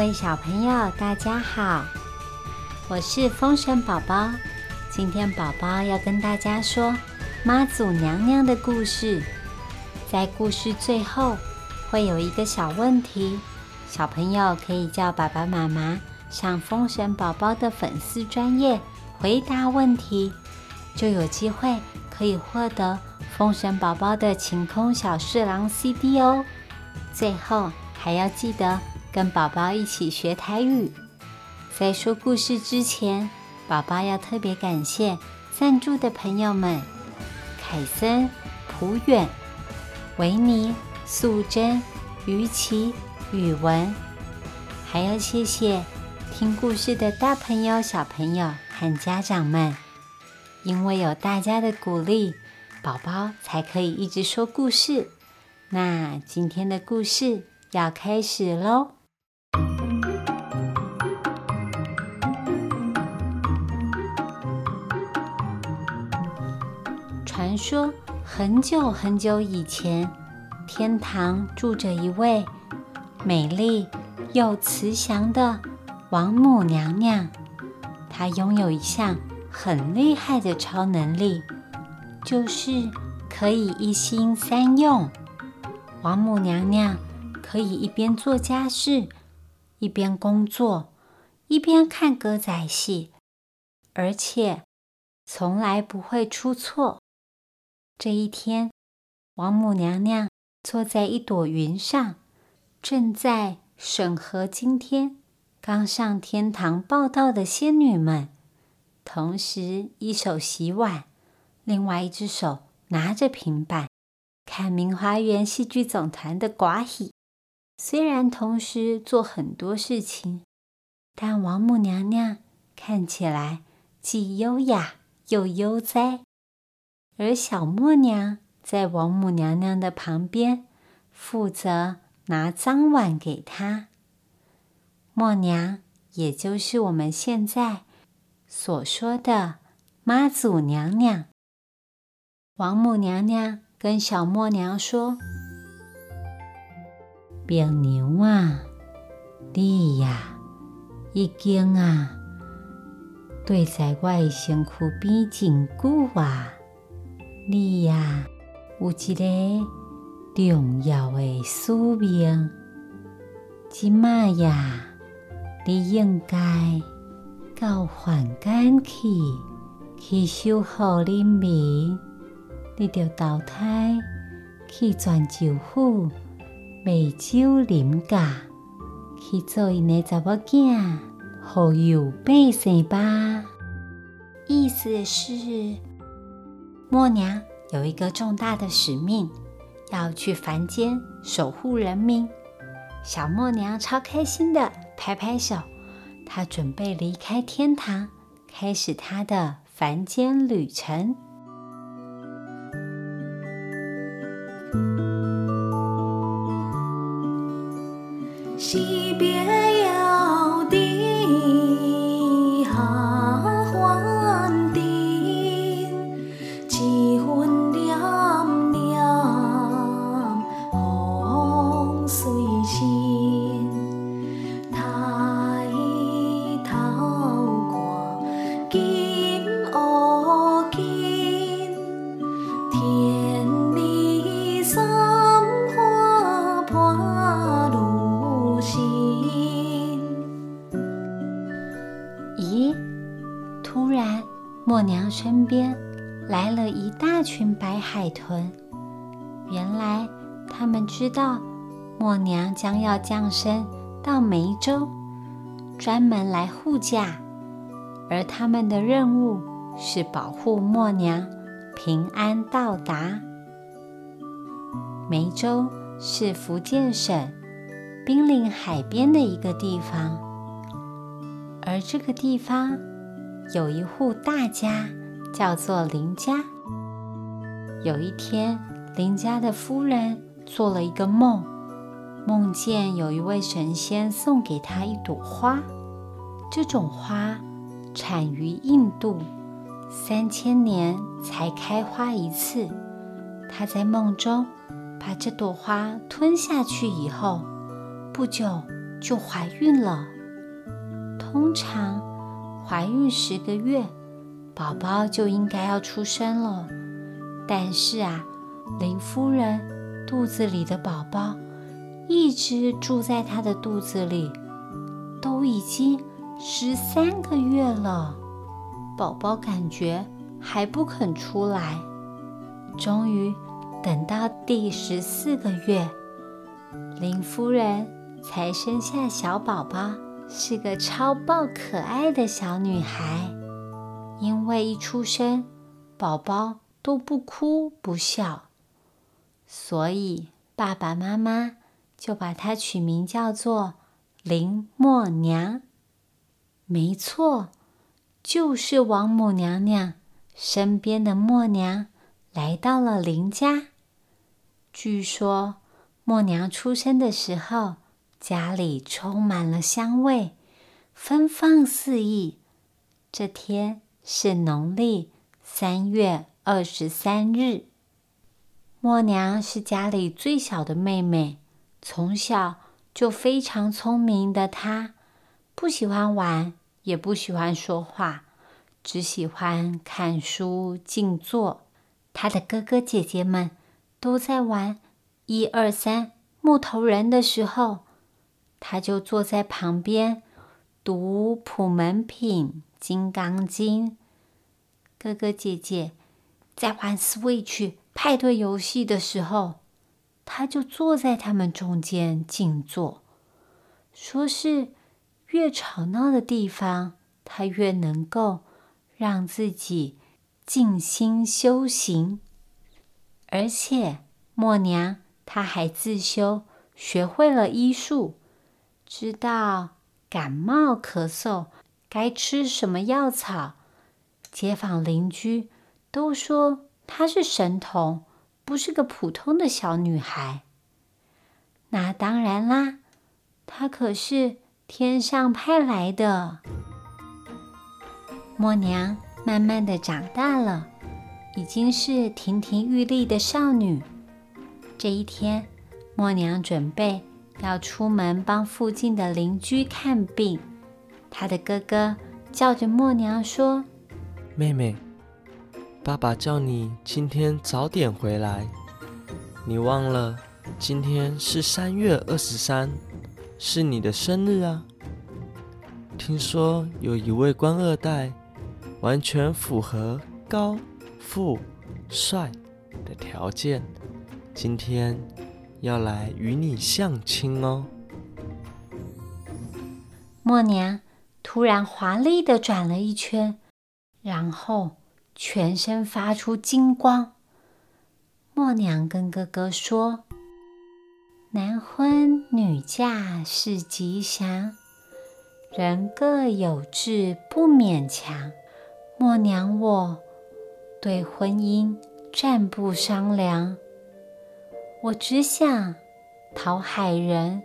各位小朋友，大家好，我是风神宝宝。今天宝宝要跟大家说妈祖娘娘的故事。在故事最后会有一个小问题，小朋友可以叫爸爸妈妈上风神宝宝的粉丝专业回答问题，就有机会可以获得风神宝宝的晴空小侍郎 CD 哦。最后还要记得跟宝宝一起学台语。在说故事之前，宝宝要特别感谢赞助的朋友们：凯森、普远。维尼、素贞、于琪、宇文，还要谢谢听故事的大朋友、小朋友和家长们，因为有大家的鼓励，宝宝才可以一直说故事。那今天的故事要开始喽！说。很久很久以前，天堂住着一位美丽又慈祥的王母娘娘。她拥有一项很厉害的超能力，就是可以一心三用。王母娘娘可以一边做家事，一边工作，一边看歌仔戏，而且从来不会出错。这一天，王母娘娘坐在一朵云上，正在审核今天刚上天堂报道的仙女们，同时一手洗碗，另外一只手拿着平板看明华园戏剧总团的寡喜。虽然同时做很多事情，但王母娘娘看起来既优雅又悠哉。而小默娘在王母娘娘的旁边，负责拿脏碗给她。默娘，也就是我们现在所说的妈祖娘娘。王母娘娘跟小默娘说：“表娘啊，你呀，已经啊，对在我的身躯边真久啊。”你呀，有一个重要的使命。今麦呀，你应该到凡间去，去守护人民。你着投胎去泉州府梅州林家，去做因的查某囝，服务百姓吧。意思是。默娘有一个重大的使命，要去凡间守护人民。小默娘超开心的，拍拍手。她准备离开天堂，开始她的凡间旅程。海豚。原来他们知道默娘将要降生到梅州，专门来护驾。而他们的任务是保护默娘平安到达。梅州是福建省濒临海边的一个地方，而这个地方有一户大家。叫做林家。有一天，邻家的夫人做了一个梦，梦见有一位神仙送给她一朵花。这种花产于印度，三千年才开花一次。她在梦中把这朵花吞下去以后，不久就怀孕了。通常怀孕十个月，宝宝就应该要出生了。但是啊，林夫人肚子里的宝宝一直住在她的肚子里，都已经十三个月了，宝宝感觉还不肯出来。终于等到第十四个月，林夫人才生下小宝宝，是个超爆可爱的小女孩。因为一出生，宝宝都不哭不笑，所以爸爸妈妈就把它取名叫做林默娘。没错，就是王母娘娘身边的默娘。来到了林家。据说默娘出生的时候，家里充满了香味，芬芳四溢。这天是农历三月二十三日。默娘是家里最小的妹妹，从小就非常聪明的她，不喜欢玩，也不喜欢说话，只喜欢看书、静坐。她的哥哥姐姐们都在玩一二三木头人的时候，他就坐在旁边读《普门品》《金刚经》。哥哥姐姐在玩 Switch 派对游戏的时候，他就坐在他们中间静坐。说是越吵闹的地方，他越能够让自己。静心修行，而且默娘她还自修，学会了医术，知道感冒咳嗽该吃什么药草。街坊邻居都说她是神童，不是个普通的小女孩。那当然啦，她可是天上派来的默娘。慢慢的长大了，已经是亭亭玉立的少女。这一天，默娘准备要出门帮附近的邻居看病。她的哥哥叫着默娘说：“妹妹，爸爸叫你今天早点回来。你忘了今天是三月二十三，是你的生日啊。听说有一位官二代。”完全符合高、富、帅的条件，今天要来与你相亲哦。默娘突然华丽的转了一圈，然后全身发出金光。默娘跟哥哥说：“男婚女嫁是吉祥，人各有志不勉强。”默娘，我对婚姻暂不商量。我只想讨海人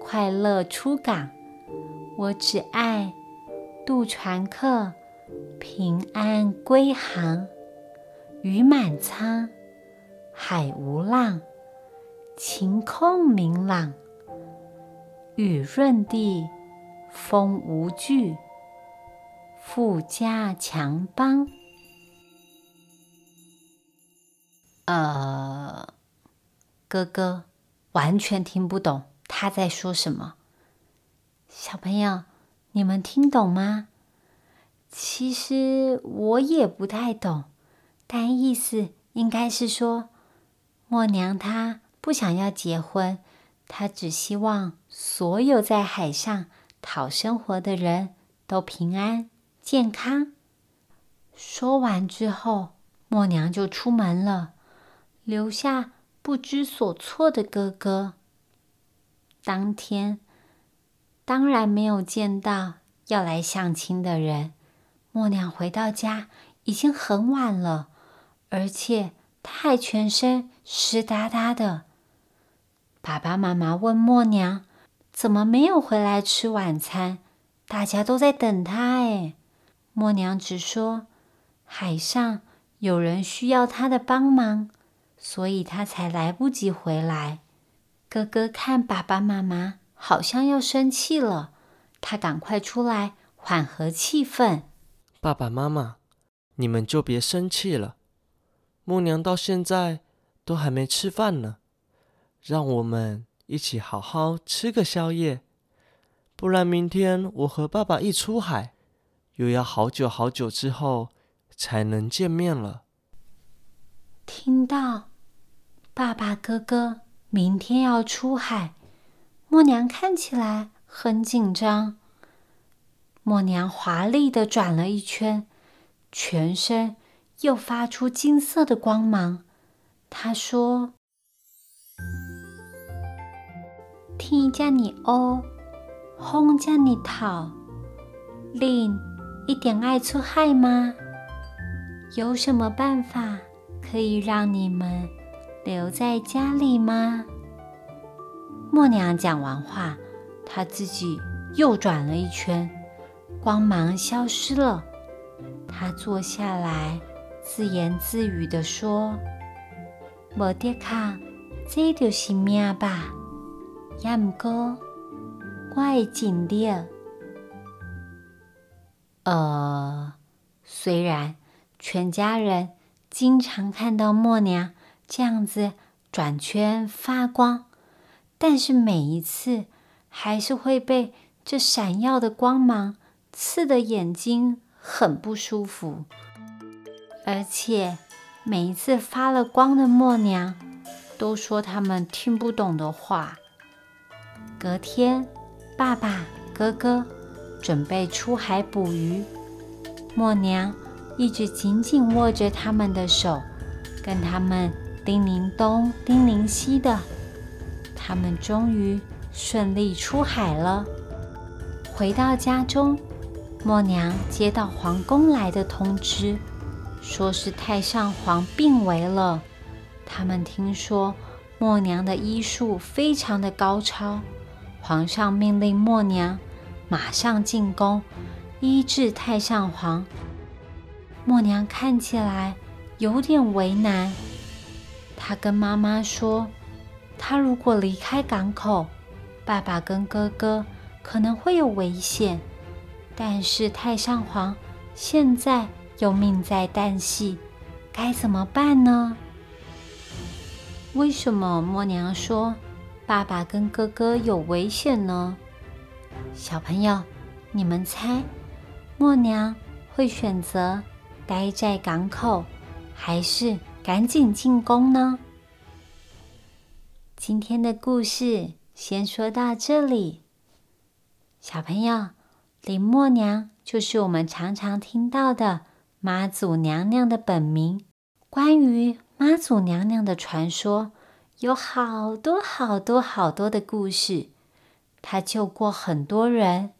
快乐出港，我只爱渡船客平安归航。鱼满仓，海无浪，晴空明朗，雨润地，风无惧。富家强邦，呃，哥哥完全听不懂他在说什么。小朋友，你们听懂吗？其实我也不太懂，但意思应该是说，默娘她不想要结婚，她只希望所有在海上讨生活的人都平安。健康。说完之后，默娘就出门了，留下不知所措的哥哥。当天当然没有见到要来相亲的人。默娘回到家已经很晚了，而且她还全身湿哒哒的。爸爸妈妈问默娘：“怎么没有回来吃晚餐？大家都在等她。”哎。默娘只说：“海上有人需要她的帮忙，所以她才来不及回来。”哥哥看爸爸妈妈好像要生气了。他赶快出来缓和气氛。爸爸妈妈，你们就别生气了。默娘到现在都还没吃饭呢，让我们一起好好吃个宵夜，不然明天我和爸爸一出海，又要好久好久之后才能见面了。听到爸爸哥哥明天要出海，默娘看起来很紧张。默娘华丽的转了一圈，全身。又发出金色的光芒。她说：“天叫你哦，风叫你逃，令一点爱出海吗？有什么办法可以让你们留在家里吗？”默娘讲完话，她自己又转了一圈，光芒消失了。她坐下来。自言自语地说：“无得卡，这就是命吧。也毋过，我会尽力。呃，虽然全家人经常看到默娘这样子转圈发光，但是每一次还是会被这闪耀的光芒刺得眼睛很不舒服。”而且每一次发了光的默娘，都说他们听不懂的话。隔天，爸爸、哥哥准备出海捕鱼，默娘一直紧紧握着他们的手，跟他们叮咛东、叮咛西的。他们终于顺利出海了。回到家中，默娘接到皇宫来的通知。说是太上皇病危了。他们听说默娘的医术非常的高超，皇上命令默娘马上进宫医治太上皇。默娘看起来有点为难，她跟妈妈说：“她如果离开港口，爸爸跟哥哥可能会有危险。但是太上皇现在……”又命在旦夕，该怎么办呢？为什么默娘说爸爸跟哥哥有危险呢？小朋友，你们猜，默娘会选择待在港口，还是赶紧进宫呢？今天的故事先说到这里。小朋友，林默娘就是我们常常听到的。妈祖娘娘的本名，关于妈祖娘娘的传说有好多好多好多的故事。她救过很多人，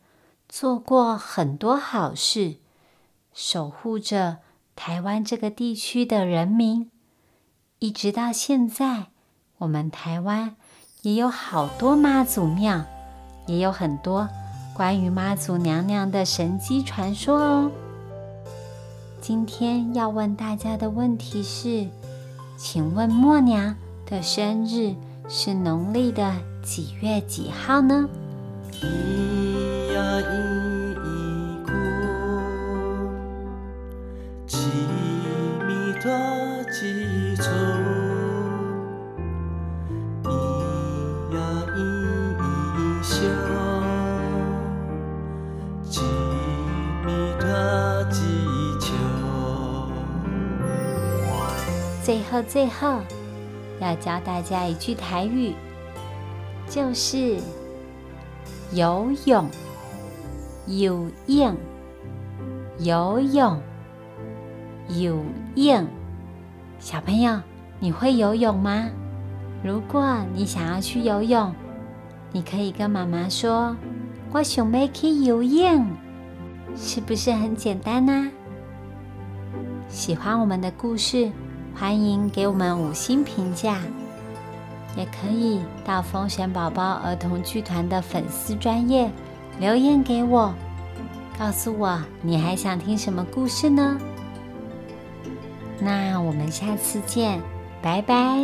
做过很多好事，守护着台湾这个地区的人民。一直到现在，我们台湾也有好多妈祖庙，也有很多关于妈祖娘娘的神机传说哦。今天要问大家的问题是：请问默娘的生日是农历的几月几号呢？最后，最后要教大家一句台语，就是游泳，游泳，游泳，游泳。小朋友，你会游泳吗？如果你想要去游泳，你可以跟妈妈说：“我想要去游泳。”是不是很简单呢？喜欢我们的故事。欢迎给我们五星评价，也可以到风神宝宝儿童剧团的粉丝专业留言给我，告诉我你还想听什么故事呢？那我们下次见，拜拜。